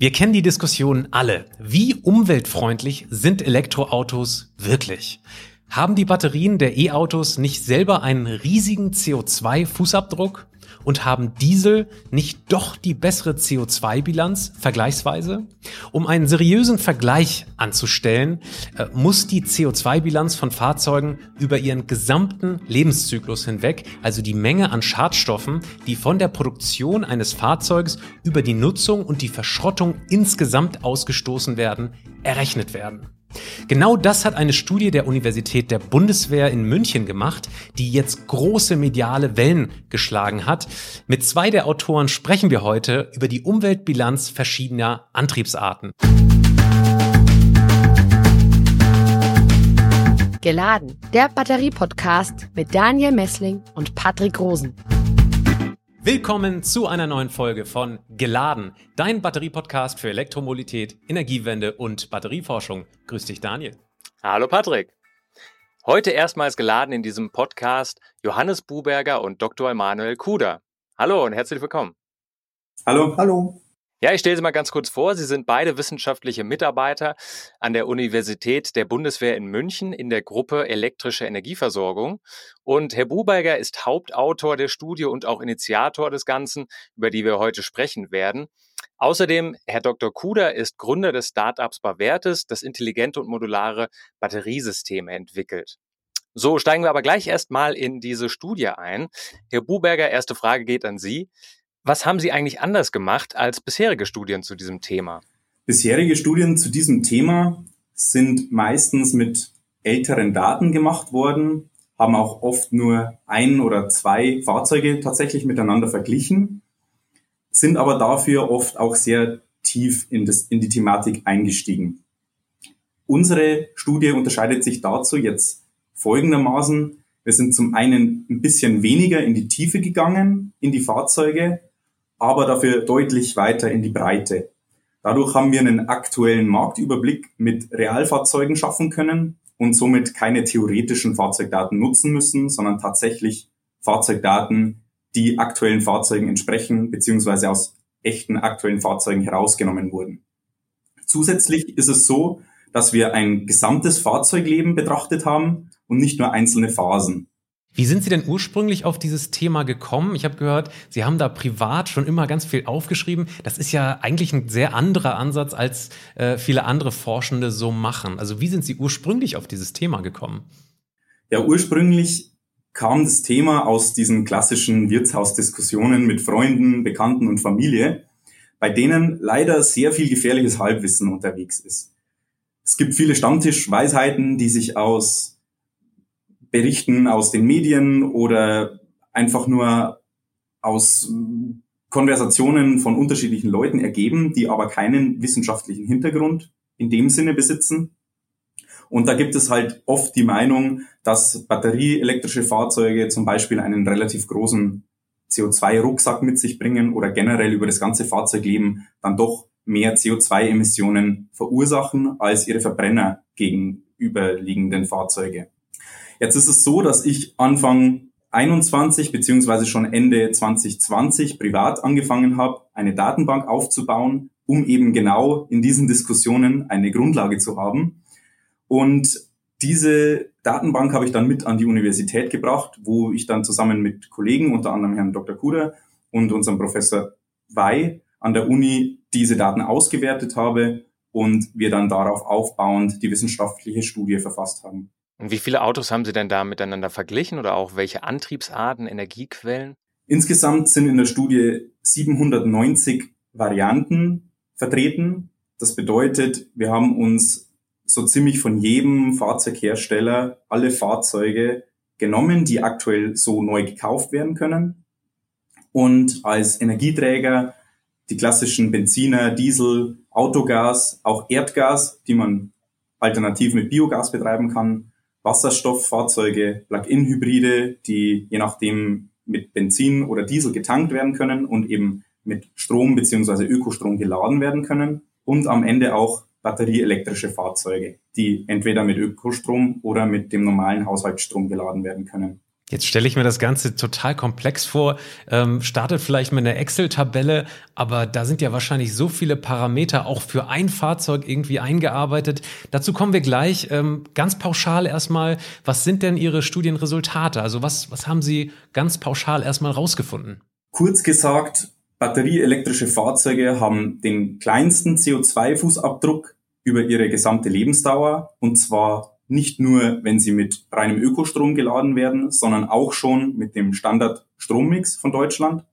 Wir kennen die Diskussion alle. Wie umweltfreundlich sind Elektroautos wirklich? Haben die Batterien der E-Autos nicht selber einen riesigen CO2-Fußabdruck? Und haben Diesel nicht doch die bessere CO2-Bilanz vergleichsweise? Um einen seriösen Vergleich anzustellen, äh, muss die CO2-Bilanz von Fahrzeugen über ihren gesamten Lebenszyklus hinweg, also die Menge an Schadstoffen, die von der Produktion eines Fahrzeugs über die Nutzung und die Verschrottung insgesamt ausgestoßen werden, errechnet werden. Genau das hat eine Studie der Universität der Bundeswehr in München gemacht, die jetzt große mediale Wellen geschlagen hat. Mit zwei der Autoren sprechen wir heute über die Umweltbilanz verschiedener Antriebsarten. Geladen, der Batterie-Podcast mit Daniel Messling und Patrick Rosen. Willkommen zu einer neuen Folge von Geladen, dein Batterie-Podcast für Elektromobilität, Energiewende und Batterieforschung. Grüß dich, Daniel. Hallo, Patrick. Heute erstmals geladen in diesem Podcast Johannes Buberger und Dr. Emanuel Kuder. Hallo und herzlich willkommen. Hallo. Hallo. Ja, ich stelle Sie mal ganz kurz vor. Sie sind beide wissenschaftliche Mitarbeiter an der Universität der Bundeswehr in München in der Gruppe elektrische Energieversorgung. Und Herr Buberger ist Hauptautor der Studie und auch Initiator des Ganzen, über die wir heute sprechen werden. Außerdem, Herr Dr. Kuder ist Gründer des Startups Bavertes, das intelligente und modulare Batteriesysteme entwickelt. So, steigen wir aber gleich erstmal in diese Studie ein. Herr Buberger, erste Frage geht an Sie. Was haben Sie eigentlich anders gemacht als bisherige Studien zu diesem Thema? Bisherige Studien zu diesem Thema sind meistens mit älteren Daten gemacht worden, haben auch oft nur ein oder zwei Fahrzeuge tatsächlich miteinander verglichen, sind aber dafür oft auch sehr tief in, das, in die Thematik eingestiegen. Unsere Studie unterscheidet sich dazu jetzt folgendermaßen. Wir sind zum einen ein bisschen weniger in die Tiefe gegangen, in die Fahrzeuge, aber dafür deutlich weiter in die Breite. Dadurch haben wir einen aktuellen Marktüberblick mit Realfahrzeugen schaffen können und somit keine theoretischen Fahrzeugdaten nutzen müssen, sondern tatsächlich Fahrzeugdaten, die aktuellen Fahrzeugen entsprechen, beziehungsweise aus echten aktuellen Fahrzeugen herausgenommen wurden. Zusätzlich ist es so, dass wir ein gesamtes Fahrzeugleben betrachtet haben und nicht nur einzelne Phasen. Wie sind Sie denn ursprünglich auf dieses Thema gekommen? Ich habe gehört, Sie haben da privat schon immer ganz viel aufgeschrieben. Das ist ja eigentlich ein sehr anderer Ansatz, als äh, viele andere Forschende so machen. Also wie sind Sie ursprünglich auf dieses Thema gekommen? Ja, ursprünglich kam das Thema aus diesen klassischen Wirtshausdiskussionen mit Freunden, Bekannten und Familie, bei denen leider sehr viel gefährliches Halbwissen unterwegs ist. Es gibt viele Stammtischweisheiten, die sich aus Berichten aus den Medien oder einfach nur aus Konversationen von unterschiedlichen Leuten ergeben, die aber keinen wissenschaftlichen Hintergrund in dem Sinne besitzen. Und da gibt es halt oft die Meinung, dass batterieelektrische Fahrzeuge zum Beispiel einen relativ großen CO2-Rucksack mit sich bringen oder generell über das ganze Fahrzeugleben dann doch mehr CO2-Emissionen verursachen als ihre Verbrenner gegenüberliegenden Fahrzeuge. Jetzt ist es so, dass ich Anfang 21 beziehungsweise schon Ende 2020 privat angefangen habe, eine Datenbank aufzubauen, um eben genau in diesen Diskussionen eine Grundlage zu haben. Und diese Datenbank habe ich dann mit an die Universität gebracht, wo ich dann zusammen mit Kollegen, unter anderem Herrn Dr. Kuder und unserem Professor Wei an der Uni diese Daten ausgewertet habe und wir dann darauf aufbauend die wissenschaftliche Studie verfasst haben. Und wie viele Autos haben Sie denn da miteinander verglichen oder auch welche Antriebsarten, Energiequellen? Insgesamt sind in der Studie 790 Varianten vertreten. Das bedeutet, wir haben uns so ziemlich von jedem Fahrzeughersteller alle Fahrzeuge genommen, die aktuell so neu gekauft werden können. Und als Energieträger die klassischen Benziner, Diesel, Autogas, auch Erdgas, die man alternativ mit Biogas betreiben kann, Wasserstofffahrzeuge, Plug-in-Hybride, die je nachdem mit Benzin oder Diesel getankt werden können und eben mit Strom beziehungsweise Ökostrom geladen werden können und am Ende auch batterieelektrische Fahrzeuge, die entweder mit Ökostrom oder mit dem normalen Haushaltsstrom geladen werden können. Jetzt stelle ich mir das Ganze total komplex vor. Ähm, startet vielleicht mit einer Excel-Tabelle, aber da sind ja wahrscheinlich so viele Parameter auch für ein Fahrzeug irgendwie eingearbeitet. Dazu kommen wir gleich. Ähm, ganz pauschal erstmal, was sind denn Ihre Studienresultate? Also was, was haben Sie ganz pauschal erstmal rausgefunden? Kurz gesagt, batterieelektrische Fahrzeuge haben den kleinsten CO2-Fußabdruck über ihre gesamte Lebensdauer und zwar nicht nur, wenn sie mit reinem Ökostrom geladen werden, sondern auch schon mit dem Standard-Strommix von Deutschland.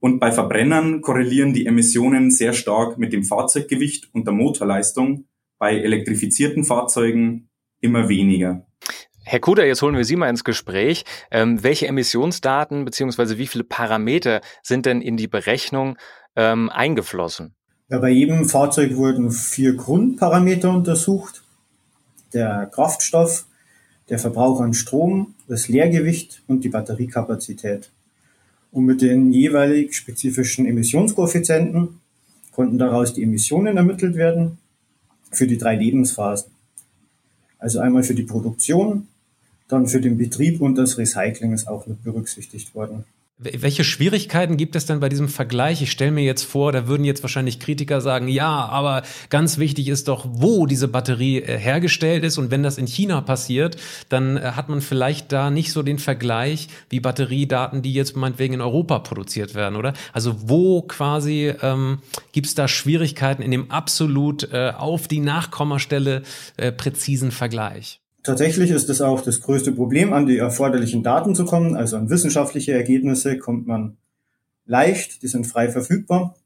Und bei Verbrennern korrelieren die Emissionen sehr stark mit dem Fahrzeuggewicht und der Motorleistung, bei elektrifizierten Fahrzeugen immer weniger. Herr Kuder, jetzt holen wir Sie mal ins Gespräch. Ähm, welche Emissionsdaten beziehungsweise wie viele Parameter sind denn in die Berechnung ähm, eingeflossen? Ja, bei jedem Fahrzeug wurden vier Grundparameter untersucht der Kraftstoff, der Verbrauch an Strom, das Leergewicht und die Batteriekapazität. Und mit den jeweilig spezifischen Emissionskoeffizienten konnten daraus die Emissionen ermittelt werden für die drei Lebensphasen. Also einmal für die Produktion, dann für den Betrieb und das Recycling ist auch mit berücksichtigt worden. Welche Schwierigkeiten gibt es denn bei diesem Vergleich? Ich stelle mir jetzt vor, da würden jetzt wahrscheinlich Kritiker sagen, ja, aber ganz wichtig ist doch, wo diese Batterie äh, hergestellt ist. Und wenn das in China passiert, dann äh, hat man vielleicht da nicht so den Vergleich wie Batteriedaten, die jetzt meinetwegen in Europa produziert werden, oder? Also wo quasi ähm, gibt es da Schwierigkeiten in dem absolut äh, auf die Nachkommastelle äh, präzisen Vergleich? Tatsächlich ist es auch das größte Problem, an die erforderlichen Daten zu kommen. Also an wissenschaftliche Ergebnisse kommt man leicht, die sind frei verfügbar.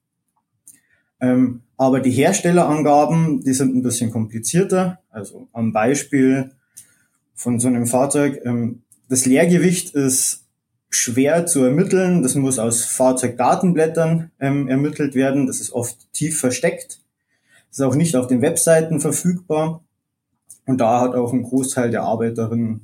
Ähm, aber die Herstellerangaben, die sind ein bisschen komplizierter. Also am Beispiel von so einem Fahrzeug, ähm, das Leergewicht ist schwer zu ermitteln. Das muss aus Fahrzeugdatenblättern ähm, ermittelt werden. Das ist oft tief versteckt. Das ist auch nicht auf den Webseiten verfügbar. Und da hat auch ein Großteil der Arbeit darin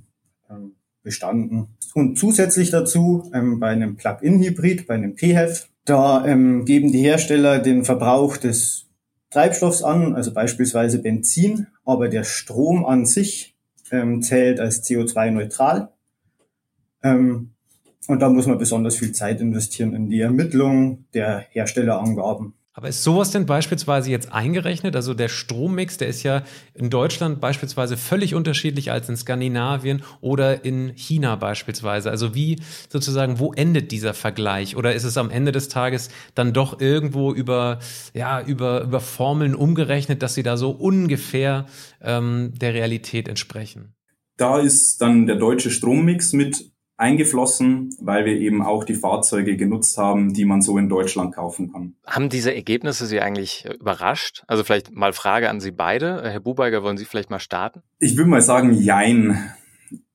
ähm, bestanden. Und zusätzlich dazu ähm, bei einem Plug-in-Hybrid, bei einem PHEV, da ähm, geben die Hersteller den Verbrauch des Treibstoffs an, also beispielsweise Benzin, aber der Strom an sich ähm, zählt als CO2-neutral. Ähm, und da muss man besonders viel Zeit investieren in die Ermittlung der Herstellerangaben. Aber ist sowas denn beispielsweise jetzt eingerechnet? Also der Strommix, der ist ja in Deutschland beispielsweise völlig unterschiedlich als in Skandinavien oder in China beispielsweise. Also wie sozusagen, wo endet dieser Vergleich? Oder ist es am Ende des Tages dann doch irgendwo über, ja, über, über Formeln umgerechnet, dass sie da so ungefähr ähm, der Realität entsprechen? Da ist dann der deutsche Strommix mit eingeflossen, weil wir eben auch die Fahrzeuge genutzt haben, die man so in Deutschland kaufen kann. Haben diese Ergebnisse Sie eigentlich äh, überrascht? Also vielleicht mal Frage an Sie beide. Herr Bubeiger, wollen Sie vielleicht mal starten? Ich würde mal sagen, jein.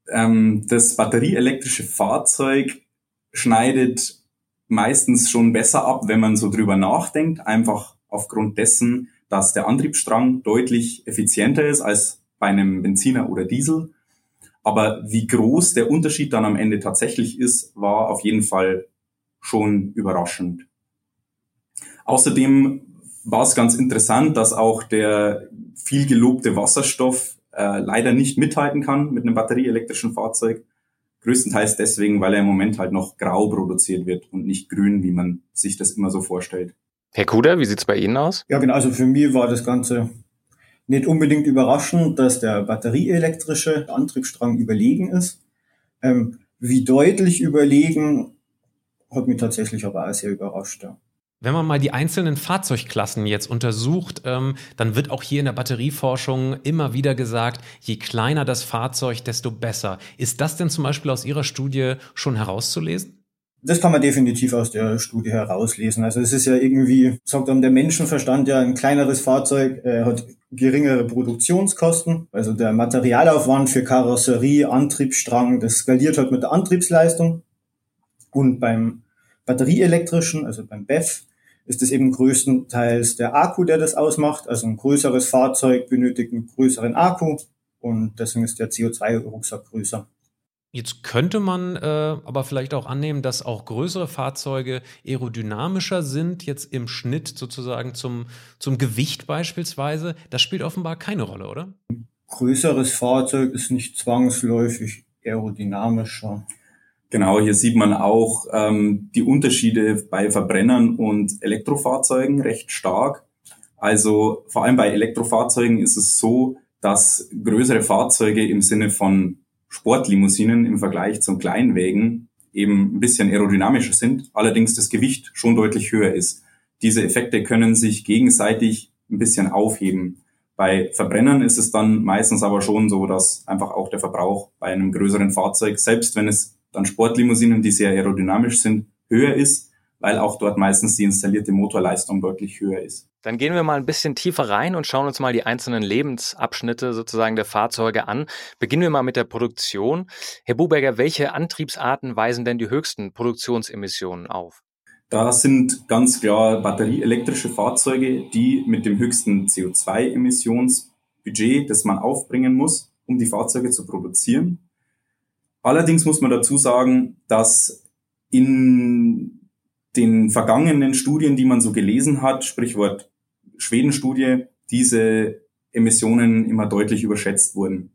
Ähm, das batterieelektrische Fahrzeug schneidet meistens schon besser ab, wenn man so drüber nachdenkt, einfach aufgrund dessen, dass der Antriebsstrang deutlich effizienter ist als bei einem Benziner oder Diesel aber wie groß der Unterschied dann am Ende tatsächlich ist, war auf jeden Fall schon überraschend. Außerdem war es ganz interessant, dass auch der viel gelobte Wasserstoff äh, leider nicht mithalten kann mit einem batterieelektrischen Fahrzeug. Größtenteils deswegen, weil er im Moment halt noch grau produziert wird und nicht grün, wie man sich das immer so vorstellt. Herr Kuder, wie sieht's bei Ihnen aus? Ja, genau. Also für mich war das Ganze nicht unbedingt überraschend, dass der batterieelektrische Antriebsstrang überlegen ist. Ähm, wie deutlich überlegen, hat mich tatsächlich aber auch sehr überrascht. Ja. Wenn man mal die einzelnen Fahrzeugklassen jetzt untersucht, ähm, dann wird auch hier in der Batterieforschung immer wieder gesagt, je kleiner das Fahrzeug, desto besser. Ist das denn zum Beispiel aus Ihrer Studie schon herauszulesen? Das kann man definitiv aus der Studie herauslesen. Also es ist ja irgendwie, sagt dann der Menschenverstand ja, ein kleineres Fahrzeug äh, hat geringere Produktionskosten. Also der Materialaufwand für Karosserie, Antriebsstrang, das skaliert halt mit der Antriebsleistung. Und beim batterieelektrischen, also beim BEF, ist es eben größtenteils der Akku, der das ausmacht. Also ein größeres Fahrzeug benötigt einen größeren Akku und deswegen ist der CO2-Rucksack größer. Jetzt könnte man äh, aber vielleicht auch annehmen, dass auch größere Fahrzeuge aerodynamischer sind, jetzt im Schnitt sozusagen zum, zum Gewicht beispielsweise. Das spielt offenbar keine Rolle, oder? Größeres Fahrzeug ist nicht zwangsläufig aerodynamischer. Genau, hier sieht man auch ähm, die Unterschiede bei Verbrennern und Elektrofahrzeugen recht stark. Also vor allem bei Elektrofahrzeugen ist es so, dass größere Fahrzeuge im Sinne von Sportlimousinen im Vergleich zum Kleinwägen eben ein bisschen aerodynamischer sind, allerdings das Gewicht schon deutlich höher ist. Diese Effekte können sich gegenseitig ein bisschen aufheben. Bei Verbrennern ist es dann meistens aber schon so, dass einfach auch der Verbrauch bei einem größeren Fahrzeug, selbst wenn es dann Sportlimousinen, die sehr aerodynamisch sind, höher ist, weil auch dort meistens die installierte Motorleistung deutlich höher ist. Dann gehen wir mal ein bisschen tiefer rein und schauen uns mal die einzelnen Lebensabschnitte sozusagen der Fahrzeuge an. Beginnen wir mal mit der Produktion. Herr Buberger, welche Antriebsarten weisen denn die höchsten Produktionsemissionen auf? Da sind ganz klar batterieelektrische Fahrzeuge, die mit dem höchsten CO2-Emissionsbudget, das man aufbringen muss, um die Fahrzeuge zu produzieren. Allerdings muss man dazu sagen, dass in den vergangenen Studien, die man so gelesen hat, Sprichwort Schweden-Studie, diese Emissionen immer deutlich überschätzt wurden.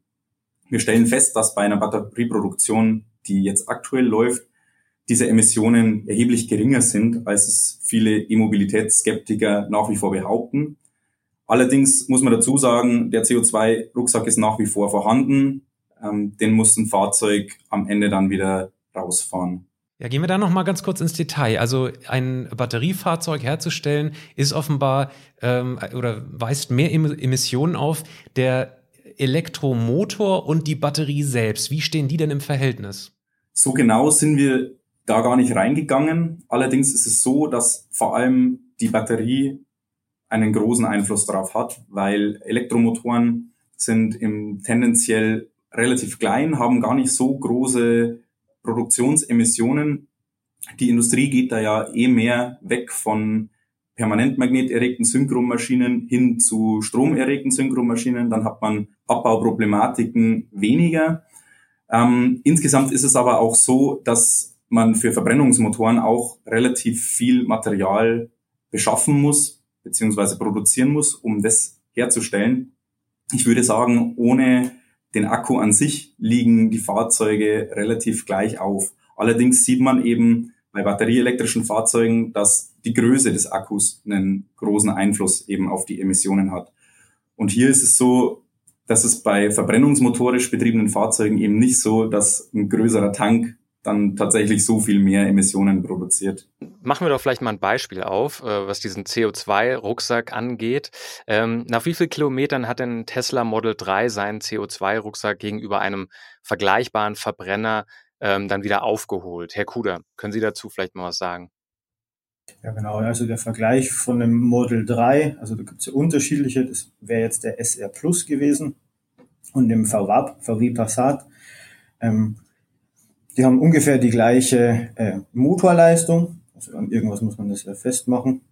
Wir stellen fest, dass bei einer Batterieproduktion, die jetzt aktuell läuft, diese Emissionen erheblich geringer sind, als es viele E-Mobilitätsskeptiker nach wie vor behaupten. Allerdings muss man dazu sagen, der CO2-Rucksack ist nach wie vor vorhanden. Ähm, den muss ein Fahrzeug am Ende dann wieder rausfahren. Ja, gehen wir da noch mal ganz kurz ins Detail. Also ein Batteriefahrzeug herzustellen ist offenbar ähm, oder weist mehr Emissionen auf. Der Elektromotor und die Batterie selbst, wie stehen die denn im Verhältnis? So genau sind wir da gar nicht reingegangen. Allerdings ist es so, dass vor allem die Batterie einen großen Einfluss darauf hat, weil Elektromotoren sind im tendenziell relativ klein, haben gar nicht so große Produktionsemissionen. Die Industrie geht da ja eh mehr weg von permanentmagneterregten Synchromaschinen hin zu stromerregten Synchromaschinen. Dann hat man Abbauproblematiken weniger. Ähm, insgesamt ist es aber auch so, dass man für Verbrennungsmotoren auch relativ viel Material beschaffen muss, beziehungsweise produzieren muss, um das herzustellen. Ich würde sagen, ohne den Akku an sich liegen die Fahrzeuge relativ gleich auf. Allerdings sieht man eben bei batterieelektrischen Fahrzeugen, dass die Größe des Akkus einen großen Einfluss eben auf die Emissionen hat. Und hier ist es so, dass es bei verbrennungsmotorisch betriebenen Fahrzeugen eben nicht so, dass ein größerer Tank dann tatsächlich so viel mehr Emissionen produziert. Machen wir doch vielleicht mal ein Beispiel auf, äh, was diesen CO2-Rucksack angeht. Ähm, nach wie vielen Kilometern hat denn Tesla Model 3 seinen CO2-Rucksack gegenüber einem vergleichbaren Verbrenner ähm, dann wieder aufgeholt? Herr Kuder, können Sie dazu vielleicht mal was sagen? Ja, genau. Also der Vergleich von dem Model 3, also da gibt es ja unterschiedliche, das wäre jetzt der SR Plus gewesen und dem VW, VW Passat. Ähm, die haben ungefähr die gleiche äh, Motorleistung. Also an irgendwas muss man das ja festmachen.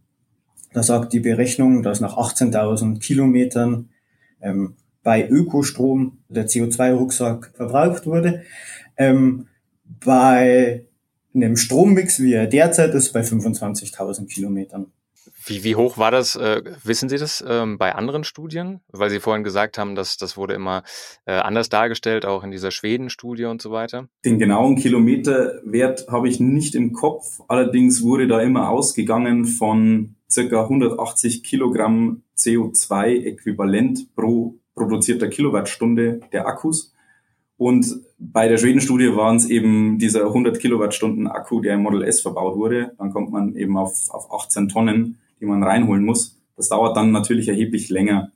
Da sagt die Berechnung, dass nach 18.000 Kilometern ähm, bei Ökostrom der CO2-Rucksack verbraucht wurde. Ähm, bei einem Strommix, wie er derzeit ist, bei 25.000 Kilometern. Wie, wie hoch war das? Äh, wissen Sie das ähm, bei anderen Studien? Weil Sie vorhin gesagt haben, dass das wurde immer äh, anders dargestellt, auch in dieser Schweden-Studie und so weiter. Den genauen Kilometerwert habe ich nicht im Kopf. Allerdings wurde da immer ausgegangen von circa 180 Kilogramm CO2-Äquivalent pro produzierter Kilowattstunde der Akkus. Und bei der Schweden-Studie waren es eben dieser 100 Kilowattstunden Akku, der im Model S verbaut wurde. Dann kommt man eben auf, auf 18 Tonnen die man reinholen muss. Das dauert dann natürlich erheblich länger.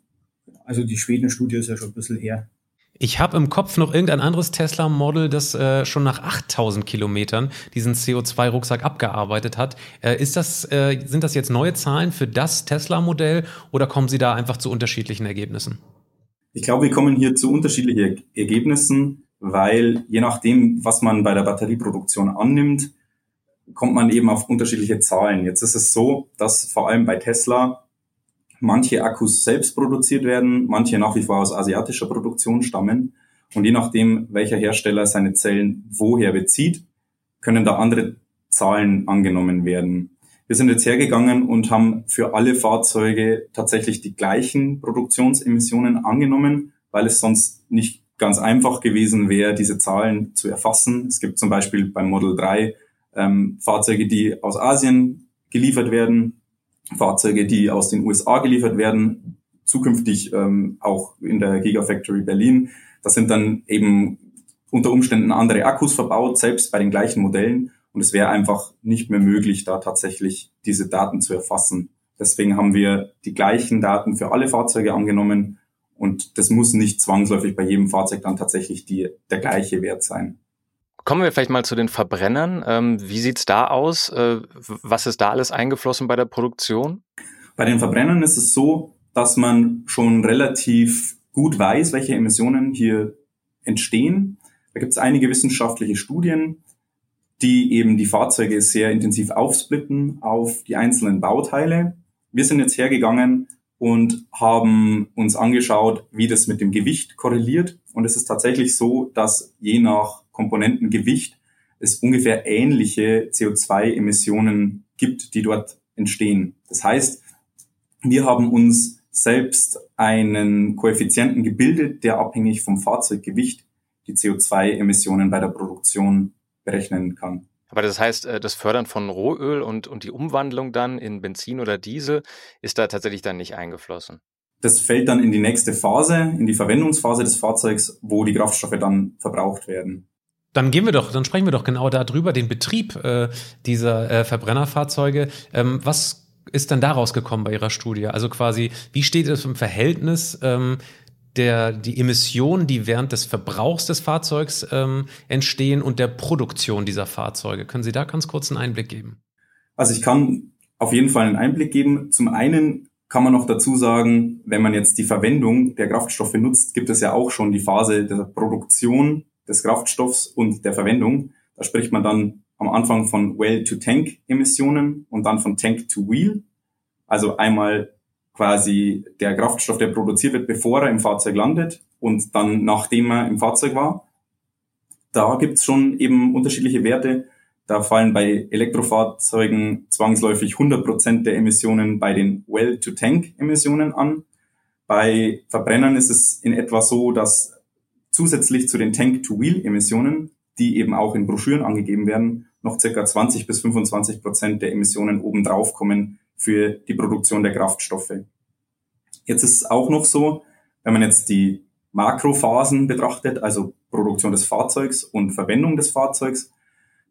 Also die Schweden-Studie ist ja schon ein bisschen her. Ich habe im Kopf noch irgendein anderes Tesla-Model, das äh, schon nach 8000 Kilometern diesen CO2-Rucksack abgearbeitet hat. Äh, ist das, äh, sind das jetzt neue Zahlen für das Tesla-Modell oder kommen Sie da einfach zu unterschiedlichen Ergebnissen? Ich glaube, wir kommen hier zu unterschiedlichen Ergebnissen, weil je nachdem, was man bei der Batterieproduktion annimmt, kommt man eben auf unterschiedliche Zahlen. Jetzt ist es so, dass vor allem bei Tesla manche Akkus selbst produziert werden, manche nach wie vor aus asiatischer Produktion stammen. Und je nachdem, welcher Hersteller seine Zellen woher bezieht, können da andere Zahlen angenommen werden. Wir sind jetzt hergegangen und haben für alle Fahrzeuge tatsächlich die gleichen Produktionsemissionen angenommen, weil es sonst nicht ganz einfach gewesen wäre, diese Zahlen zu erfassen. Es gibt zum Beispiel beim Model 3 ähm, Fahrzeuge, die aus Asien geliefert werden, Fahrzeuge, die aus den USA geliefert werden, zukünftig ähm, auch in der Gigafactory Berlin. Das sind dann eben unter Umständen andere Akkus verbaut, selbst bei den gleichen Modellen. Und es wäre einfach nicht mehr möglich, da tatsächlich diese Daten zu erfassen. Deswegen haben wir die gleichen Daten für alle Fahrzeuge angenommen und das muss nicht zwangsläufig bei jedem Fahrzeug dann tatsächlich die, der gleiche Wert sein. Kommen wir vielleicht mal zu den Verbrennern. Ähm, wie sieht's da aus? Äh, was ist da alles eingeflossen bei der Produktion? Bei den Verbrennern ist es so, dass man schon relativ gut weiß, welche Emissionen hier entstehen. Da gibt es einige wissenschaftliche Studien, die eben die Fahrzeuge sehr intensiv aufsplitten auf die einzelnen Bauteile. Wir sind jetzt hergegangen und haben uns angeschaut, wie das mit dem Gewicht korreliert. Und es ist tatsächlich so, dass je nach Komponentengewicht es ungefähr ähnliche CO2-Emissionen gibt, die dort entstehen. Das heißt, wir haben uns selbst einen Koeffizienten gebildet, der abhängig vom Fahrzeuggewicht die CO2-Emissionen bei der Produktion berechnen kann. Aber das heißt, äh, das Fördern von Rohöl und, und die Umwandlung dann in Benzin oder Diesel ist da tatsächlich dann nicht eingeflossen. Das fällt dann in die nächste Phase, in die Verwendungsphase des Fahrzeugs, wo die Kraftstoffe dann verbraucht werden. Dann gehen wir doch, dann sprechen wir doch genau darüber, den Betrieb äh, dieser äh, Verbrennerfahrzeuge. Ähm, was ist dann daraus gekommen bei Ihrer Studie? Also quasi, wie steht es im Verhältnis ähm, der, die Emissionen, die während des Verbrauchs des Fahrzeugs ähm, entstehen und der Produktion dieser Fahrzeuge. Können Sie da ganz kurz einen Einblick geben? Also ich kann auf jeden Fall einen Einblick geben. Zum einen kann man noch dazu sagen, wenn man jetzt die Verwendung der Kraftstoffe nutzt, gibt es ja auch schon die Phase der Produktion des Kraftstoffs und der Verwendung. Da spricht man dann am Anfang von Well-to-Tank-Emissionen und dann von Tank-to-Wheel. Also einmal quasi der Kraftstoff, der produziert wird, bevor er im Fahrzeug landet und dann nachdem er im Fahrzeug war. Da gibt's schon eben unterschiedliche Werte. Da fallen bei Elektrofahrzeugen zwangsläufig 100% der Emissionen bei den Well-to-Tank-Emissionen an. Bei Verbrennern ist es in etwa so, dass zusätzlich zu den Tank-to-Wheel-Emissionen, die eben auch in Broschüren angegeben werden, noch circa 20 bis 25 Prozent der Emissionen obendrauf kommen, für die Produktion der Kraftstoffe. Jetzt ist es auch noch so, wenn man jetzt die Makrophasen betrachtet, also Produktion des Fahrzeugs und Verwendung des Fahrzeugs,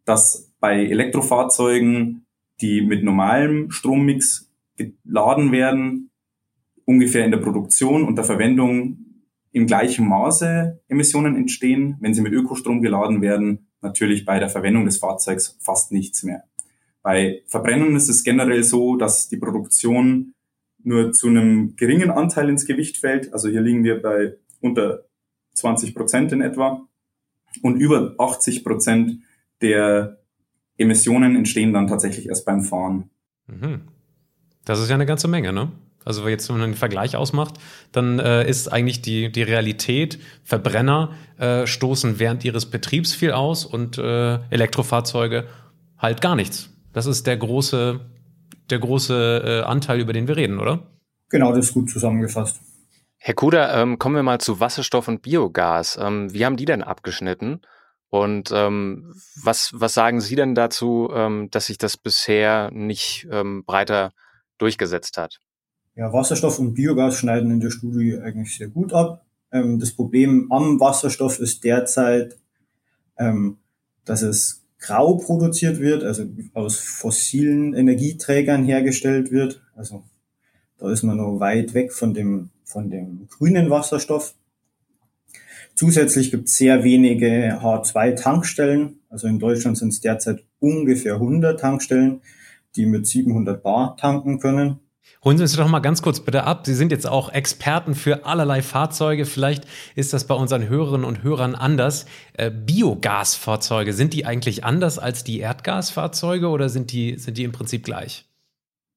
dass bei Elektrofahrzeugen, die mit normalem Strommix geladen werden, ungefähr in der Produktion und der Verwendung im gleichen Maße Emissionen entstehen. Wenn sie mit Ökostrom geladen werden, natürlich bei der Verwendung des Fahrzeugs fast nichts mehr. Bei Verbrennern ist es generell so, dass die Produktion nur zu einem geringen Anteil ins Gewicht fällt. Also hier liegen wir bei unter 20 Prozent in etwa. Und über 80 Prozent der Emissionen entstehen dann tatsächlich erst beim Fahren. Mhm. Das ist ja eine ganze Menge, ne? Also jetzt, wenn man den Vergleich ausmacht, dann äh, ist eigentlich die, die Realität, Verbrenner äh, stoßen während ihres Betriebs viel aus und äh, Elektrofahrzeuge halt gar nichts. Das ist der große, der große äh, Anteil, über den wir reden, oder? Genau, das ist gut zusammengefasst. Herr Kuder, ähm, kommen wir mal zu Wasserstoff und Biogas. Ähm, wie haben die denn abgeschnitten? Und ähm, was, was sagen Sie denn dazu, ähm, dass sich das bisher nicht ähm, breiter durchgesetzt hat? Ja, Wasserstoff und Biogas schneiden in der Studie eigentlich sehr gut ab. Ähm, das Problem am Wasserstoff ist derzeit, ähm, dass es grau produziert wird, also aus fossilen Energieträgern hergestellt wird. Also da ist man noch weit weg von dem, von dem grünen Wasserstoff. Zusätzlich gibt es sehr wenige H2-Tankstellen. Also in Deutschland sind es derzeit ungefähr 100 Tankstellen, die mit 700 Bar tanken können. Holen Sie uns doch mal ganz kurz bitte ab. Sie sind jetzt auch Experten für allerlei Fahrzeuge. Vielleicht ist das bei unseren Hörerinnen und Hörern anders. Äh, Biogasfahrzeuge, sind die eigentlich anders als die Erdgasfahrzeuge oder sind die, sind die im Prinzip gleich?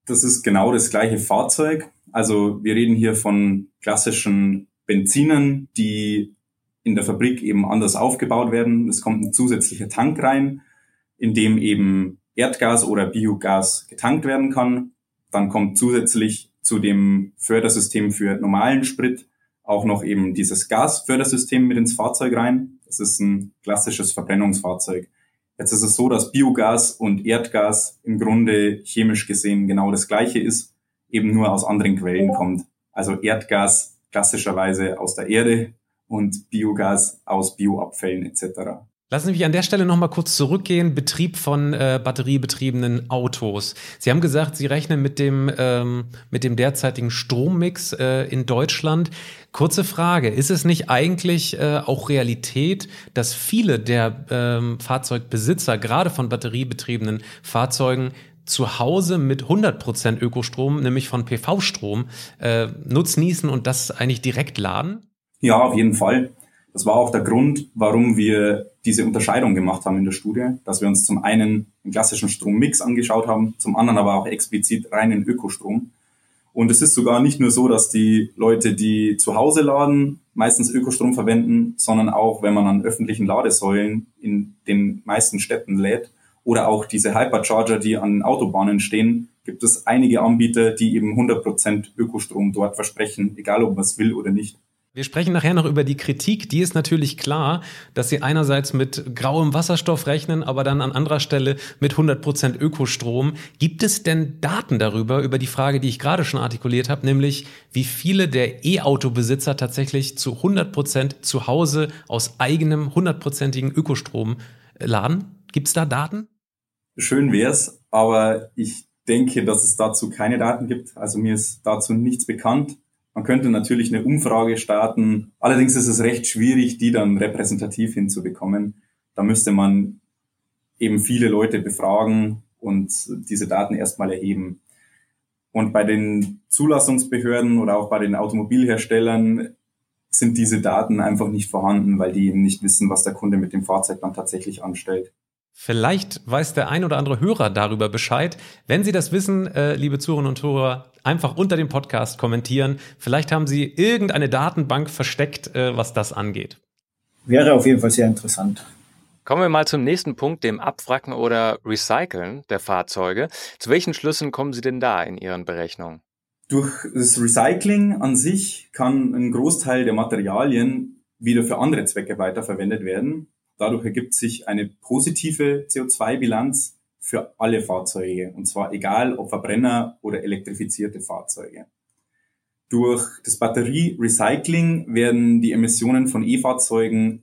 Das ist genau das gleiche Fahrzeug. Also wir reden hier von klassischen Benzinen, die in der Fabrik eben anders aufgebaut werden. Es kommt ein zusätzlicher Tank rein, in dem eben Erdgas oder Biogas getankt werden kann. Dann kommt zusätzlich zu dem Fördersystem für normalen Sprit auch noch eben dieses Gasfördersystem mit ins Fahrzeug rein. Das ist ein klassisches Verbrennungsfahrzeug. Jetzt ist es so, dass Biogas und Erdgas im Grunde chemisch gesehen genau das gleiche ist, eben nur aus anderen Quellen kommt. Also Erdgas klassischerweise aus der Erde und Biogas aus Bioabfällen etc. Lassen Sie mich an der Stelle nochmal kurz zurückgehen. Betrieb von äh, batteriebetriebenen Autos. Sie haben gesagt, Sie rechnen mit dem, ähm, mit dem derzeitigen Strommix äh, in Deutschland. Kurze Frage. Ist es nicht eigentlich äh, auch Realität, dass viele der ähm, Fahrzeugbesitzer, gerade von batteriebetriebenen Fahrzeugen, zu Hause mit 100% Ökostrom, nämlich von PV-Strom, äh, nutznießen und das eigentlich direkt laden? Ja, auf jeden Fall. Das war auch der Grund, warum wir diese Unterscheidung gemacht haben in der Studie, dass wir uns zum einen einen klassischen Strommix angeschaut haben, zum anderen aber auch explizit reinen Ökostrom. Und es ist sogar nicht nur so, dass die Leute, die zu Hause laden, meistens Ökostrom verwenden, sondern auch, wenn man an öffentlichen Ladesäulen in den meisten Städten lädt oder auch diese Hypercharger, die an Autobahnen stehen, gibt es einige Anbieter, die eben 100% Ökostrom dort versprechen, egal ob man es will oder nicht. Wir sprechen nachher noch über die Kritik. Die ist natürlich klar, dass sie einerseits mit grauem Wasserstoff rechnen, aber dann an anderer Stelle mit 100 Prozent Ökostrom. Gibt es denn Daten darüber, über die Frage, die ich gerade schon artikuliert habe, nämlich wie viele der E-Auto-Besitzer tatsächlich zu 100 Prozent zu Hause aus eigenem 100%igen Ökostrom äh, laden? Gibt es da Daten? Schön wär's, aber ich denke, dass es dazu keine Daten gibt. Also mir ist dazu nichts bekannt. Man könnte natürlich eine Umfrage starten. Allerdings ist es recht schwierig, die dann repräsentativ hinzubekommen. Da müsste man eben viele Leute befragen und diese Daten erstmal erheben. Und bei den Zulassungsbehörden oder auch bei den Automobilherstellern sind diese Daten einfach nicht vorhanden, weil die eben nicht wissen, was der Kunde mit dem Fahrzeug dann tatsächlich anstellt. Vielleicht weiß der ein oder andere Hörer darüber Bescheid. Wenn Sie das wissen, äh, liebe Zuhörerinnen und Zuhörer, einfach unter dem Podcast kommentieren. Vielleicht haben Sie irgendeine Datenbank versteckt, äh, was das angeht. Wäre auf jeden Fall sehr interessant. Kommen wir mal zum nächsten Punkt, dem Abwracken oder Recyceln der Fahrzeuge. Zu welchen Schlüssen kommen Sie denn da in Ihren Berechnungen? Durch das Recycling an sich kann ein Großteil der Materialien wieder für andere Zwecke weiterverwendet werden. Dadurch ergibt sich eine positive CO2-Bilanz für alle Fahrzeuge. Und zwar egal ob Verbrenner oder elektrifizierte Fahrzeuge. Durch das Batterie-Recycling werden die Emissionen von E-Fahrzeugen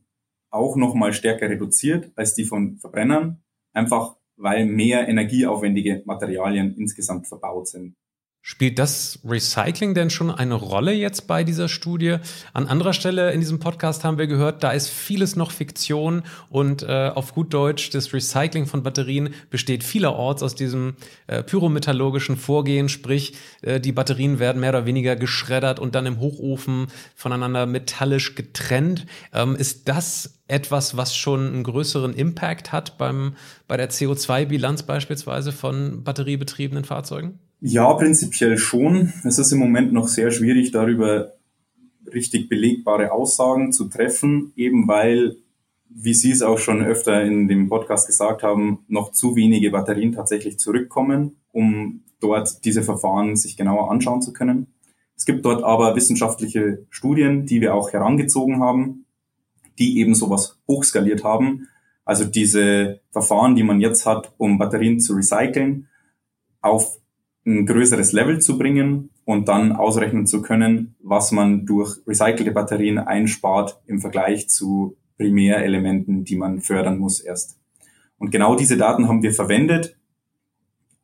auch nochmal stärker reduziert als die von Verbrennern, einfach weil mehr energieaufwendige Materialien insgesamt verbaut sind. Spielt das Recycling denn schon eine Rolle jetzt bei dieser Studie? An anderer Stelle in diesem Podcast haben wir gehört, da ist vieles noch Fiktion und äh, auf gut Deutsch, das Recycling von Batterien besteht vielerorts aus diesem äh, pyrometallurgischen Vorgehen, sprich, äh, die Batterien werden mehr oder weniger geschreddert und dann im Hochofen voneinander metallisch getrennt. Ähm, ist das etwas, was schon einen größeren Impact hat beim, bei der CO2-Bilanz beispielsweise von batteriebetriebenen Fahrzeugen? Ja, prinzipiell schon. Es ist im Moment noch sehr schwierig, darüber richtig belegbare Aussagen zu treffen, eben weil, wie Sie es auch schon öfter in dem Podcast gesagt haben, noch zu wenige Batterien tatsächlich zurückkommen, um dort diese Verfahren sich genauer anschauen zu können. Es gibt dort aber wissenschaftliche Studien, die wir auch herangezogen haben, die eben sowas hochskaliert haben. Also diese Verfahren, die man jetzt hat, um Batterien zu recyceln, auf ein größeres Level zu bringen und dann ausrechnen zu können, was man durch recycelte Batterien einspart im Vergleich zu Primärelementen, die man fördern muss erst. Und genau diese Daten haben wir verwendet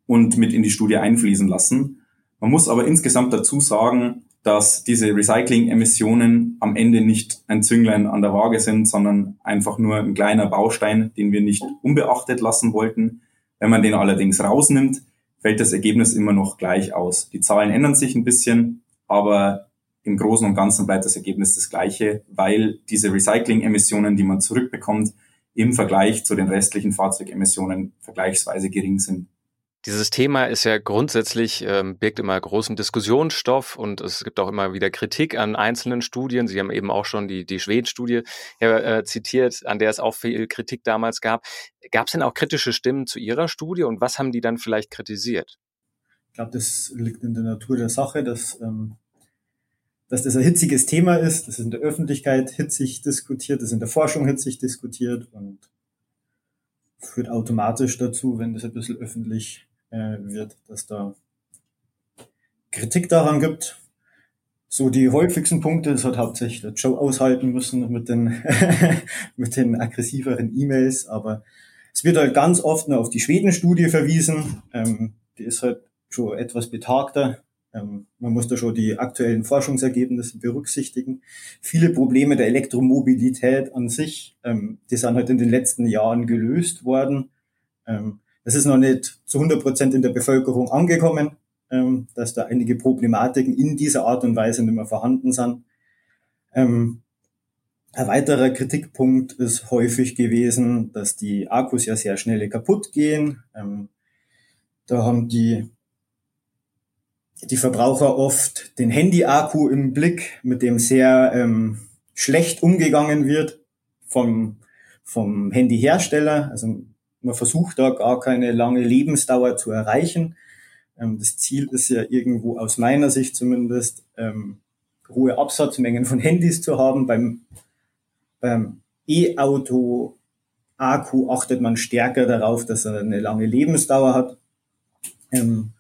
und mit in die Studie einfließen lassen. Man muss aber insgesamt dazu sagen, dass diese Recycling-Emissionen am Ende nicht ein Zünglein an der Waage sind, sondern einfach nur ein kleiner Baustein, den wir nicht unbeachtet lassen wollten. Wenn man den allerdings rausnimmt, fällt das Ergebnis immer noch gleich aus. Die Zahlen ändern sich ein bisschen, aber im Großen und Ganzen bleibt das Ergebnis das gleiche, weil diese Recycling-Emissionen, die man zurückbekommt, im Vergleich zu den restlichen Fahrzeugemissionen vergleichsweise gering sind. Dieses Thema ist ja grundsätzlich, ähm, birgt immer großen Diskussionsstoff und es gibt auch immer wieder Kritik an einzelnen Studien. Sie haben eben auch schon die, die Schweden-Studie äh, zitiert, an der es auch viel Kritik damals gab. Gab es denn auch kritische Stimmen zu Ihrer Studie und was haben die dann vielleicht kritisiert? Ich glaube, das liegt in der Natur der Sache, dass ähm, dass das ein hitziges Thema ist, das ist in der Öffentlichkeit hitzig diskutiert, das ist in der Forschung hitzig diskutiert und führt automatisch dazu, wenn das ein bisschen öffentlich wird, dass da Kritik daran gibt. So die häufigsten Punkte, das hat hauptsächlich der Joe aushalten müssen mit den, mit den aggressiveren E-Mails, aber es wird halt ganz oft nur auf die Schweden-Studie verwiesen. Ähm, die ist halt schon etwas betagter. Ähm, man muss da schon die aktuellen Forschungsergebnisse berücksichtigen. Viele Probleme der Elektromobilität an sich, ähm, die sind halt in den letzten Jahren gelöst worden. Ähm, das ist noch nicht zu 100 Prozent in der Bevölkerung angekommen, ähm, dass da einige Problematiken in dieser Art und Weise nicht mehr vorhanden sind. Ähm, ein weiterer Kritikpunkt ist häufig gewesen, dass die Akkus ja sehr schnell kaputt gehen. Ähm, da haben die die Verbraucher oft den Handy-Akku im Blick, mit dem sehr ähm, schlecht umgegangen wird vom, vom Handyhersteller. Also man versucht da gar keine lange Lebensdauer zu erreichen. Ähm, das Ziel ist ja irgendwo aus meiner Sicht zumindest, ähm, hohe Absatzmengen von Handys zu haben. Beim, beim E-Auto Akku achtet man stärker darauf, dass er eine lange Lebensdauer hat. Ähm,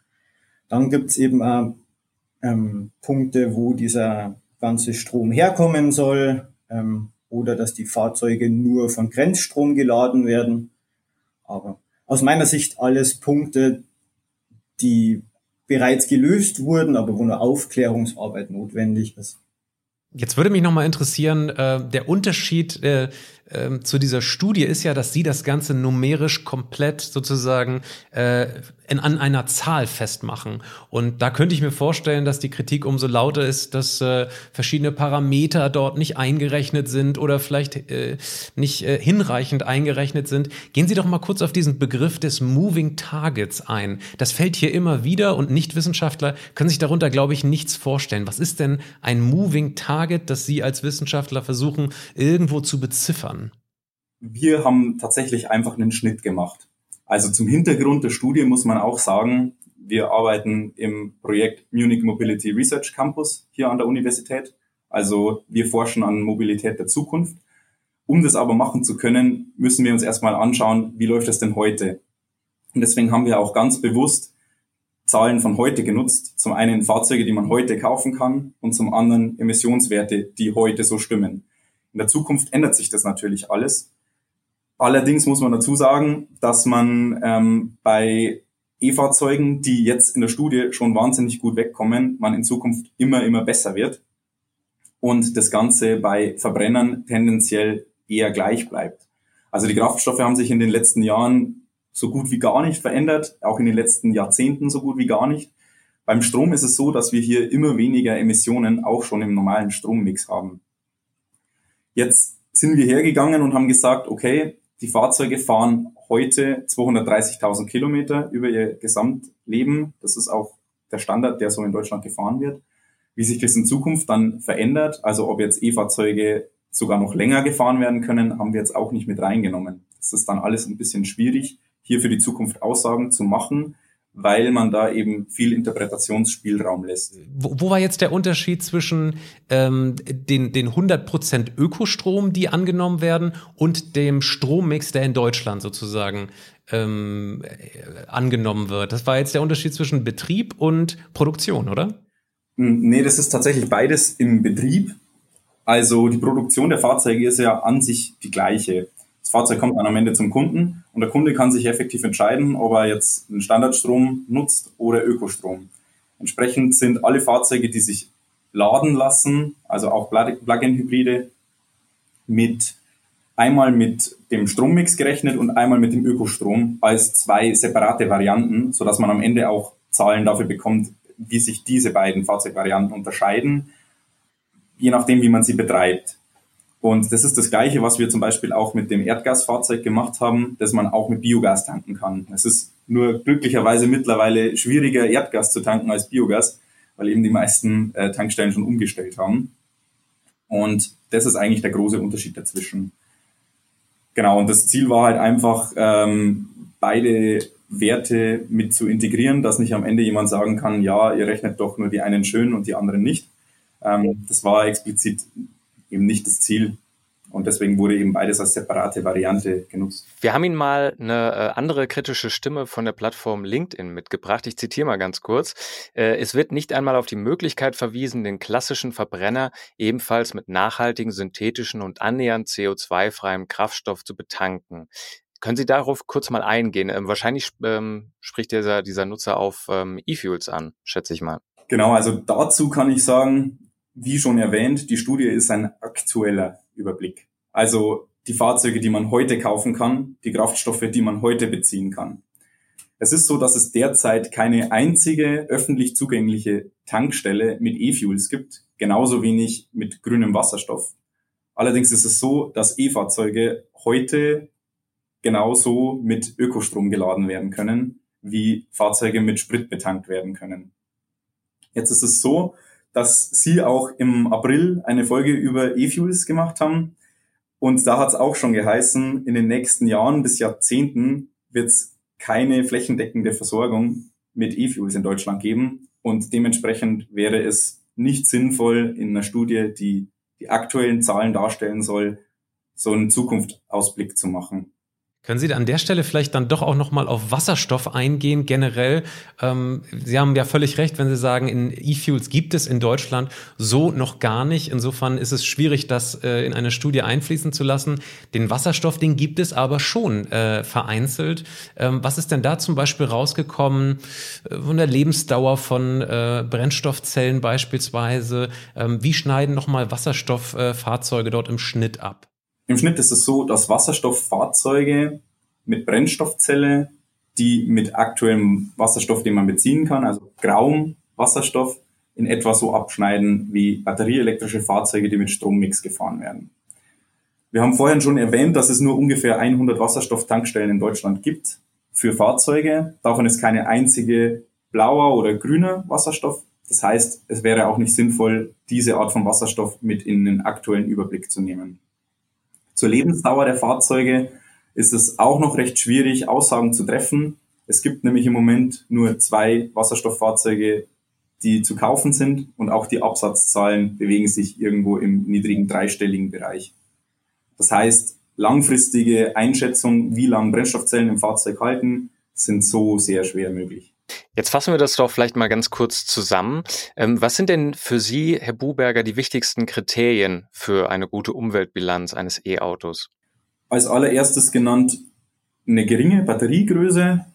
dann gibt's eben auch ähm, Punkte, wo dieser ganze Strom herkommen soll ähm, oder dass die Fahrzeuge nur von Grenzstrom geladen werden. Aber aus meiner Sicht alles Punkte, die bereits gelöst wurden, aber wo nur Aufklärungsarbeit notwendig ist. Jetzt würde mich nochmal interessieren, äh, der Unterschied äh, äh, zu dieser Studie ist ja, dass Sie das Ganze numerisch komplett sozusagen äh, in, an einer Zahl festmachen. Und da könnte ich mir vorstellen, dass die Kritik umso lauter ist, dass äh, verschiedene Parameter dort nicht eingerechnet sind oder vielleicht äh, nicht äh, hinreichend eingerechnet sind. Gehen Sie doch mal kurz auf diesen Begriff des Moving Targets ein. Das fällt hier immer wieder und Nichtwissenschaftler können sich darunter, glaube ich, nichts vorstellen. Was ist denn ein Moving Target, das Sie als Wissenschaftler versuchen, irgendwo zu beziffern? Wir haben tatsächlich einfach einen Schnitt gemacht. Also zum Hintergrund der Studie muss man auch sagen, wir arbeiten im Projekt Munich Mobility Research Campus hier an der Universität. Also wir forschen an Mobilität der Zukunft. Um das aber machen zu können, müssen wir uns erstmal anschauen, wie läuft es denn heute? Und deswegen haben wir auch ganz bewusst Zahlen von heute genutzt. Zum einen Fahrzeuge, die man heute kaufen kann und zum anderen Emissionswerte, die heute so stimmen. In der Zukunft ändert sich das natürlich alles. Allerdings muss man dazu sagen, dass man ähm, bei E-Fahrzeugen, die jetzt in der Studie schon wahnsinnig gut wegkommen, man in Zukunft immer, immer besser wird und das Ganze bei Verbrennern tendenziell eher gleich bleibt. Also die Kraftstoffe haben sich in den letzten Jahren so gut wie gar nicht verändert, auch in den letzten Jahrzehnten so gut wie gar nicht. Beim Strom ist es so, dass wir hier immer weniger Emissionen auch schon im normalen Strommix haben. Jetzt sind wir hergegangen und haben gesagt, okay, die Fahrzeuge fahren heute 230.000 Kilometer über ihr Gesamtleben. Das ist auch der Standard, der so in Deutschland gefahren wird. Wie sich das in Zukunft dann verändert, also ob jetzt E-Fahrzeuge sogar noch länger gefahren werden können, haben wir jetzt auch nicht mit reingenommen. Das ist dann alles ein bisschen schwierig, hier für die Zukunft Aussagen zu machen weil man da eben viel Interpretationsspielraum lässt. Wo, wo war jetzt der Unterschied zwischen ähm, den, den 100% Ökostrom, die angenommen werden, und dem Strommix, der in Deutschland sozusagen ähm, äh, angenommen wird? Das war jetzt der Unterschied zwischen Betrieb und Produktion, oder? Hm, nee, das ist tatsächlich beides im Betrieb. Also die Produktion der Fahrzeuge ist ja an sich die gleiche. Das Fahrzeug kommt dann am Ende zum Kunden und der Kunde kann sich effektiv entscheiden, ob er jetzt einen Standardstrom nutzt oder Ökostrom. Entsprechend sind alle Fahrzeuge, die sich laden lassen, also auch Plug-in-Hybride, mit einmal mit dem Strommix gerechnet und einmal mit dem Ökostrom als zwei separate Varianten, so dass man am Ende auch Zahlen dafür bekommt, wie sich diese beiden Fahrzeugvarianten unterscheiden, je nachdem, wie man sie betreibt. Und das ist das Gleiche, was wir zum Beispiel auch mit dem Erdgasfahrzeug gemacht haben, dass man auch mit Biogas tanken kann. Es ist nur glücklicherweise mittlerweile schwieriger, Erdgas zu tanken als Biogas, weil eben die meisten äh, Tankstellen schon umgestellt haben. Und das ist eigentlich der große Unterschied dazwischen. Genau, und das Ziel war halt einfach, ähm, beide Werte mit zu integrieren, dass nicht am Ende jemand sagen kann, ja, ihr rechnet doch nur die einen schön und die anderen nicht, Ähm, das war explizit eben nicht das Ziel. Und deswegen wurde eben beides als separate Variante genutzt. Wir haben Ihnen mal eine äh, andere kritische Stimme von der Plattform LinkedIn mitgebracht. Ich zitiere mal ganz kurz. Äh, es wird nicht einmal auf die Möglichkeit verwiesen, den klassischen Verbrenner ebenfalls mit nachhaltigen, synthetischen und annähernd CO2-freiem Kraftstoff zu betanken. Können Sie darauf kurz mal eingehen? Ähm, wahrscheinlich ähm, spricht dieser, dieser Nutzer auf ähm, E-Fuels an, schätze ich mal. Genau, also dazu kann ich sagen, wie schon erwähnt, die Studie ist ein aktueller Überblick. Also die Fahrzeuge, die man heute kaufen kann, die Kraftstoffe, die man heute beziehen kann. Es ist so, dass es derzeit keine einzige öffentlich zugängliche Tankstelle mit E-Fuels gibt, genauso wenig mit grünem Wasserstoff. Allerdings ist es so, dass E-Fahrzeuge heute genauso mit Ökostrom geladen werden können, wie Fahrzeuge mit Sprit betankt werden können. Jetzt ist es so, dass Sie auch im April eine Folge über E-Fuels gemacht haben. Und da hat es auch schon geheißen, in den nächsten Jahren bis Jahrzehnten wird es keine flächendeckende Versorgung mit E-Fuels in Deutschland geben. Und dementsprechend wäre es nicht sinnvoll, in einer Studie, die die aktuellen Zahlen darstellen soll, so einen Zukunftsausblick zu machen. Können Sie an der Stelle vielleicht dann doch auch nochmal auf Wasserstoff eingehen, generell? Ähm, Sie haben ja völlig recht, wenn Sie sagen, in E-Fuels gibt es in Deutschland so noch gar nicht. Insofern ist es schwierig, das äh, in eine Studie einfließen zu lassen. Den Wasserstoff, den gibt es aber schon äh, vereinzelt. Ähm, was ist denn da zum Beispiel rausgekommen äh, von der Lebensdauer von äh, Brennstoffzellen beispielsweise? Ähm, wie schneiden nochmal Wasserstofffahrzeuge dort im Schnitt ab? Im Schnitt ist es so, dass Wasserstofffahrzeuge mit Brennstoffzelle, die mit aktuellem Wasserstoff, den man beziehen kann, also grauem Wasserstoff, in etwa so abschneiden wie batterieelektrische Fahrzeuge, die mit Strommix gefahren werden. Wir haben vorhin schon erwähnt, dass es nur ungefähr 100 Wasserstofftankstellen in Deutschland gibt für Fahrzeuge. Davon ist keine einzige blauer oder grüner Wasserstoff. Das heißt, es wäre auch nicht sinnvoll, diese Art von Wasserstoff mit in den aktuellen Überblick zu nehmen. Zur Lebensdauer der Fahrzeuge ist es auch noch recht schwierig, Aussagen zu treffen. Es gibt nämlich im Moment nur zwei Wasserstofffahrzeuge, die zu kaufen sind und auch die Absatzzahlen bewegen sich irgendwo im niedrigen dreistelligen Bereich. Das heißt, langfristige Einschätzung, wie lange Brennstoffzellen im Fahrzeug halten, sind so sehr schwer möglich. Jetzt fassen wir das doch vielleicht mal ganz kurz zusammen. Ähm, was sind denn für Sie, Herr Buberger, die wichtigsten Kriterien für eine gute Umweltbilanz eines E-Autos? Als allererstes genannt eine geringe Batteriegröße,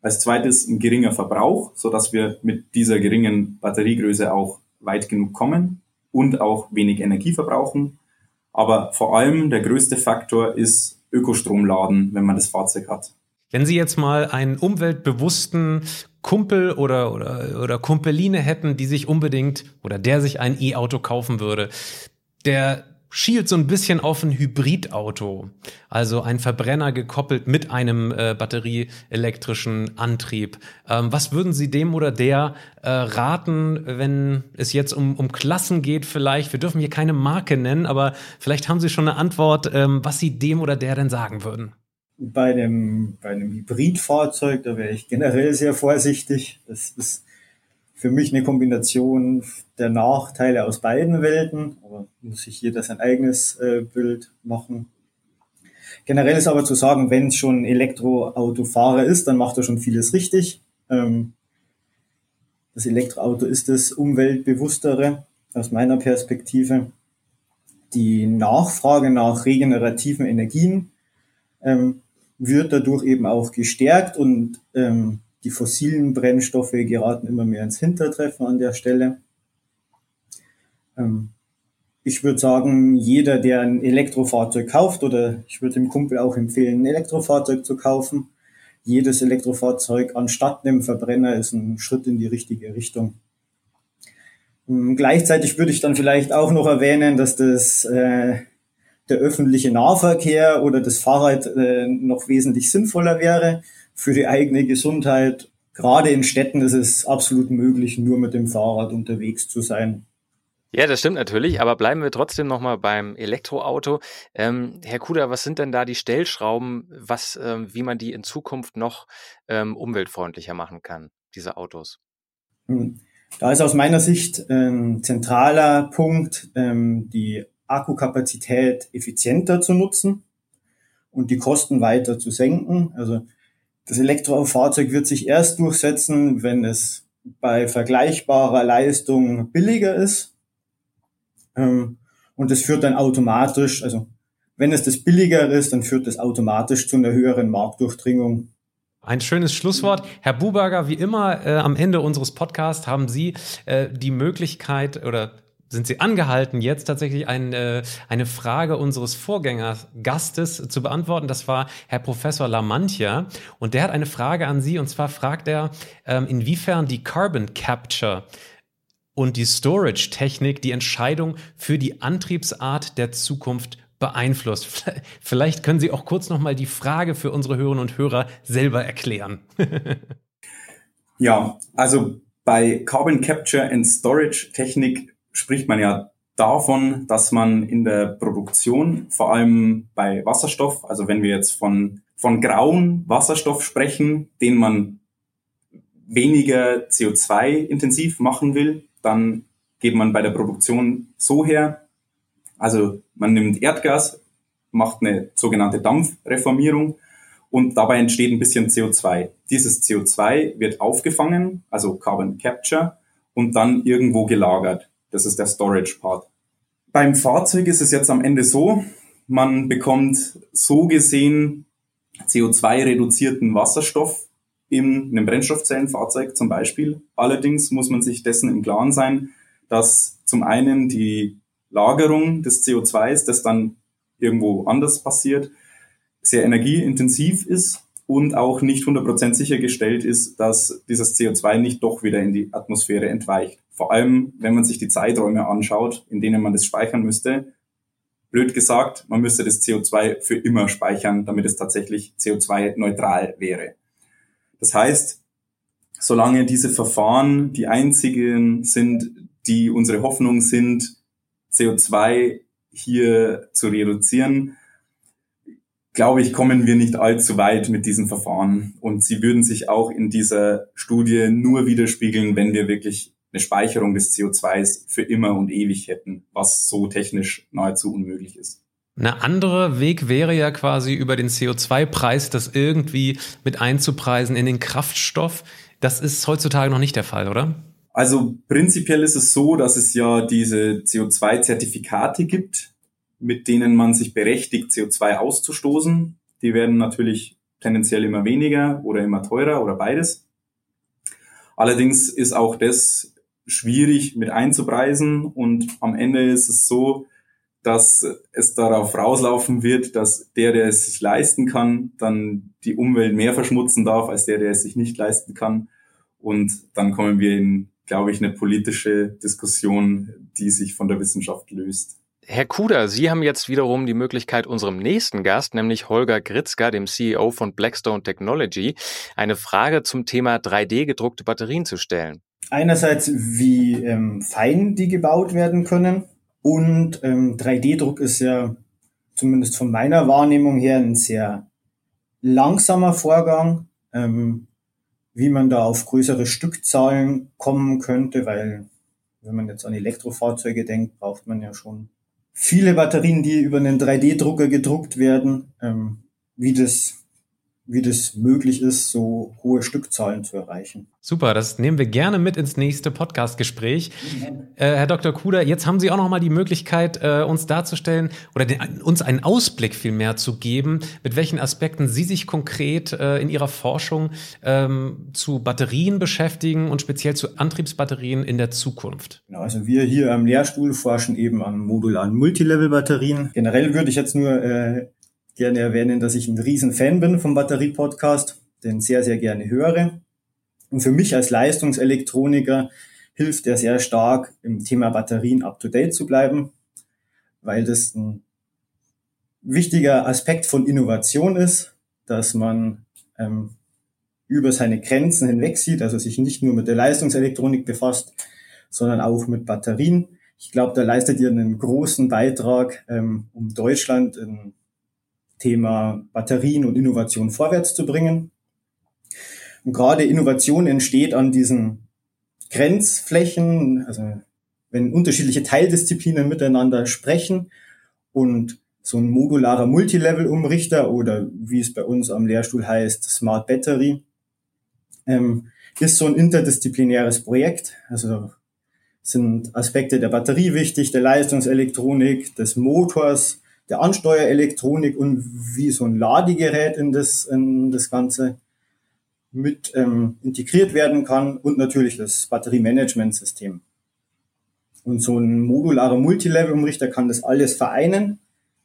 als zweites ein geringer Verbrauch, so dass wir mit dieser geringen Batteriegröße auch weit genug kommen und auch wenig Energie verbrauchen. Aber vor allem der größte Faktor ist Ökostromladen, wenn man das Fahrzeug hat. Wenn Sie jetzt mal einen umweltbewussten Kumpel oder, oder, oder Kumpeline hätten, die sich unbedingt oder der sich ein E-Auto kaufen würde, der schielt so ein bisschen auf ein Hybridauto, also ein Verbrenner gekoppelt mit einem äh, batterieelektrischen Antrieb. Ähm, was würden Sie dem oder der äh, raten, wenn es jetzt um, um Klassen geht vielleicht? Wir dürfen hier keine Marke nennen, aber vielleicht haben Sie schon eine Antwort, ähm, was Sie dem oder der denn sagen würden. Bei einem, bei einem Hybridfahrzeug, da wäre ich generell sehr vorsichtig. Das ist für mich eine Kombination der Nachteile aus beiden Welten, aber muss sich jeder sein eigenes äh, Bild machen. Generell ist aber zu sagen, wenn es schon Elektroautofahrer ist, dann macht er schon vieles richtig. Ähm, das Elektroauto ist das umweltbewusstere aus meiner Perspektive. Die Nachfrage nach regenerativen Energien ähm, wird dadurch eben auch gestärkt und ähm, die fossilen Brennstoffe geraten immer mehr ins Hintertreffen an der Stelle. Ähm, ich würde sagen, jeder, der ein Elektrofahrzeug kauft, oder ich würde dem Kumpel auch empfehlen, ein Elektrofahrzeug zu kaufen, jedes Elektrofahrzeug anstatt einem Verbrenner ist ein Schritt in die richtige Richtung. Ähm, gleichzeitig würde ich dann vielleicht auch noch erwähnen, dass das äh, der öffentliche Nahverkehr oder das Fahrrad äh, noch wesentlich sinnvoller wäre für die eigene Gesundheit. Gerade in Städten ist es absolut möglich, nur mit dem Fahrrad unterwegs zu sein. Ja, das stimmt natürlich, aber bleiben wir trotzdem nochmal beim Elektroauto. Ähm, Herr Kuder, was sind denn da die Stellschrauben, was, ähm, wie man die in Zukunft noch ähm, umweltfreundlicher machen kann, diese Autos? Hm. Da ist aus meiner Sicht ein zentraler Punkt, ähm, die Akkukapazität effizienter zu nutzen und die Kosten weiter zu senken. Also das Elektrofahrzeug wird sich erst durchsetzen, wenn es bei vergleichbarer Leistung billiger ist. Ähm, und das führt dann automatisch, also wenn es das billiger ist, dann führt das automatisch zu einer höheren Marktdurchdringung ein schönes Schlusswort. Herr Buberger, wie immer äh, am Ende unseres Podcasts haben Sie äh, die Möglichkeit oder sind Sie angehalten, jetzt tatsächlich ein, äh, eine Frage unseres Vorgängergastes zu beantworten. Das war Herr Professor Lamantia. Und der hat eine Frage an Sie. Und zwar fragt er, ähm, inwiefern die Carbon Capture und die Storage-Technik die Entscheidung für die Antriebsart der Zukunft beeinflusst. Vielleicht können Sie auch kurz noch mal die Frage für unsere Hörerinnen und Hörer selber erklären. ja, also bei Carbon Capture and Storage Technik spricht man ja davon, dass man in der Produktion, vor allem bei Wasserstoff, also wenn wir jetzt von, von grauen Wasserstoff sprechen, den man weniger CO2 intensiv machen will, dann geht man bei der Produktion so her, also man nimmt Erdgas, macht eine sogenannte Dampfreformierung und dabei entsteht ein bisschen CO2. Dieses CO2 wird aufgefangen, also Carbon Capture, und dann irgendwo gelagert. Das ist der Storage Part. Beim Fahrzeug ist es jetzt am Ende so, man bekommt so gesehen CO2-reduzierten Wasserstoff in einem Brennstoffzellenfahrzeug zum Beispiel. Allerdings muss man sich dessen im Klaren sein, dass zum einen die Lagerung des CO2s, das dann irgendwo anders passiert, sehr energieintensiv ist und auch nicht 100% sichergestellt ist, dass dieses CO2 nicht doch wieder in die Atmosphäre entweicht. Vor allem, wenn man sich die Zeiträume anschaut, in denen man das speichern müsste. Blöd gesagt, man müsste das CO2 für immer speichern, damit es tatsächlich CO2-neutral wäre. Das heißt, solange diese Verfahren die einzigen sind, die unsere Hoffnung sind, CO2 hier zu reduzieren, glaube ich, kommen wir nicht allzu weit mit diesem Verfahren. Und sie würden sich auch in dieser Studie nur widerspiegeln, wenn wir wirklich eine Speicherung des CO2s für immer und ewig hätten, was so technisch nahezu unmöglich ist. Ein anderer Weg wäre ja quasi über den CO2-Preis, das irgendwie mit einzupreisen in den Kraftstoff. Das ist heutzutage noch nicht der Fall, oder? Also prinzipiell ist es so, dass es ja diese CO2-Zertifikate gibt, mit denen man sich berechtigt, CO2 auszustoßen. Die werden natürlich tendenziell immer weniger oder immer teurer oder beides. Allerdings ist auch das schwierig mit einzupreisen und am Ende ist es so, dass es darauf rauslaufen wird, dass der, der es sich leisten kann, dann die Umwelt mehr verschmutzen darf als der, der es sich nicht leisten kann. Und dann kommen wir in glaube ich, eine politische Diskussion, die sich von der Wissenschaft löst. Herr Kuder, Sie haben jetzt wiederum die Möglichkeit, unserem nächsten Gast, nämlich Holger Gritzka, dem CEO von Blackstone Technology, eine Frage zum Thema 3D-gedruckte Batterien zu stellen. Einerseits, wie ähm, fein die gebaut werden können. Und ähm, 3D-Druck ist ja zumindest von meiner Wahrnehmung her ein sehr langsamer Vorgang. Ähm, wie man da auf größere Stückzahlen kommen könnte, weil wenn man jetzt an Elektrofahrzeuge denkt, braucht man ja schon viele Batterien, die über einen 3D-Drucker gedruckt werden. Ähm, wie das wie das möglich ist, so hohe Stückzahlen zu erreichen. Super, das nehmen wir gerne mit ins nächste Podcast-Gespräch. Äh, Herr Dr. Kuder, jetzt haben Sie auch noch mal die Möglichkeit, äh, uns darzustellen oder den, uns einen Ausblick vielmehr zu geben, mit welchen Aspekten Sie sich konkret äh, in Ihrer Forschung ähm, zu Batterien beschäftigen und speziell zu Antriebsbatterien in der Zukunft. Genau, also wir hier am Lehrstuhl forschen eben an modularen Multilevel-Batterien. Generell würde ich jetzt nur äh, gerne erwähnen, dass ich ein Riesenfan bin vom Batterie-Podcast, den sehr, sehr gerne höre. Und für mich als Leistungselektroniker hilft er sehr stark, im Thema Batterien up-to-date zu bleiben, weil das ein wichtiger Aspekt von Innovation ist, dass man ähm, über seine Grenzen hinweg sieht, also sich nicht nur mit der Leistungselektronik befasst, sondern auch mit Batterien. Ich glaube, da leistet ihr einen großen Beitrag, ähm, um Deutschland in Thema Batterien und Innovation vorwärts zu bringen. Und gerade Innovation entsteht an diesen Grenzflächen, also wenn unterschiedliche Teildisziplinen miteinander sprechen und so ein modularer Multilevel-Umrichter oder wie es bei uns am Lehrstuhl heißt, Smart Battery, ähm, ist so ein interdisziplinäres Projekt. Also sind Aspekte der Batterie wichtig, der Leistungselektronik, des Motors, der Ansteuerelektronik und wie so ein Ladegerät in das, in das Ganze mit ähm, integriert werden kann und natürlich das Batteriemanagementsystem. Und so ein modularer Multilevel-Umrichter kann das alles vereinen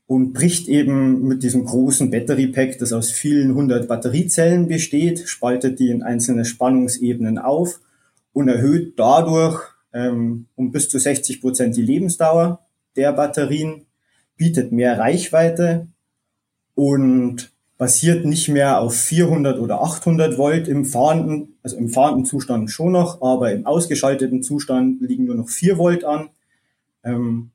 und bricht eben mit diesem großen Battery Pack, das aus vielen hundert Batteriezellen besteht, spaltet die in einzelne Spannungsebenen auf und erhöht dadurch ähm, um bis zu 60 Prozent die Lebensdauer der Batterien, bietet mehr Reichweite und basiert nicht mehr auf 400 oder 800 Volt im fahrenden, also im fahrenden Zustand schon noch, aber im ausgeschalteten Zustand liegen nur noch 4 Volt an. Ähm,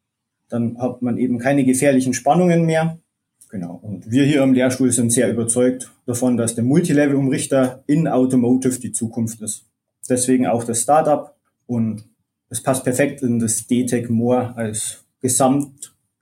dann hat man eben keine gefährlichen Spannungen mehr. Genau. Und wir hier am Lehrstuhl sind sehr überzeugt davon, dass der Multilevel-Umrichter in Automotive die Zukunft ist. Deswegen auch das Startup und es passt perfekt in das DTEC More als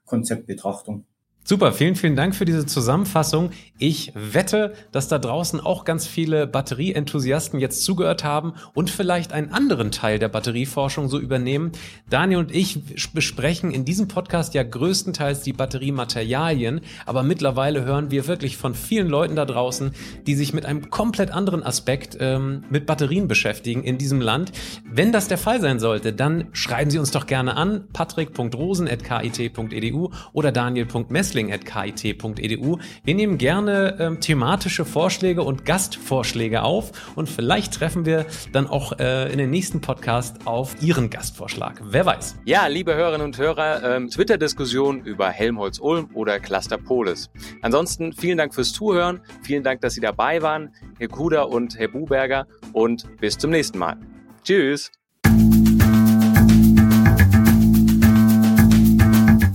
Gesamtkonzeptbetrachtung. Super, vielen, vielen Dank für diese Zusammenfassung. Ich wette, dass da draußen auch ganz viele Batterieenthusiasten jetzt zugehört haben und vielleicht einen anderen Teil der Batterieforschung so übernehmen. Daniel und ich besprechen in diesem Podcast ja größtenteils die Batteriematerialien, aber mittlerweile hören wir wirklich von vielen Leuten da draußen, die sich mit einem komplett anderen Aspekt ähm, mit Batterien beschäftigen in diesem Land. Wenn das der Fall sein sollte, dann schreiben Sie uns doch gerne an patrick.rosen.kit.edu oder daniel.messler wrestling.kit.edu. Wir nehmen gerne ähm, thematische Vorschläge und Gastvorschläge auf und vielleicht treffen wir dann auch äh, in den nächsten Podcast auf Ihren Gastvorschlag. Wer weiß. Ja, liebe Hörerinnen und Hörer, ähm, Twitter-Diskussion über Helmholtz-Ulm oder Cluster Polis. Ansonsten vielen Dank fürs Zuhören, vielen Dank, dass Sie dabei waren, Herr Kuda und Herr Buberger und bis zum nächsten Mal. Tschüss.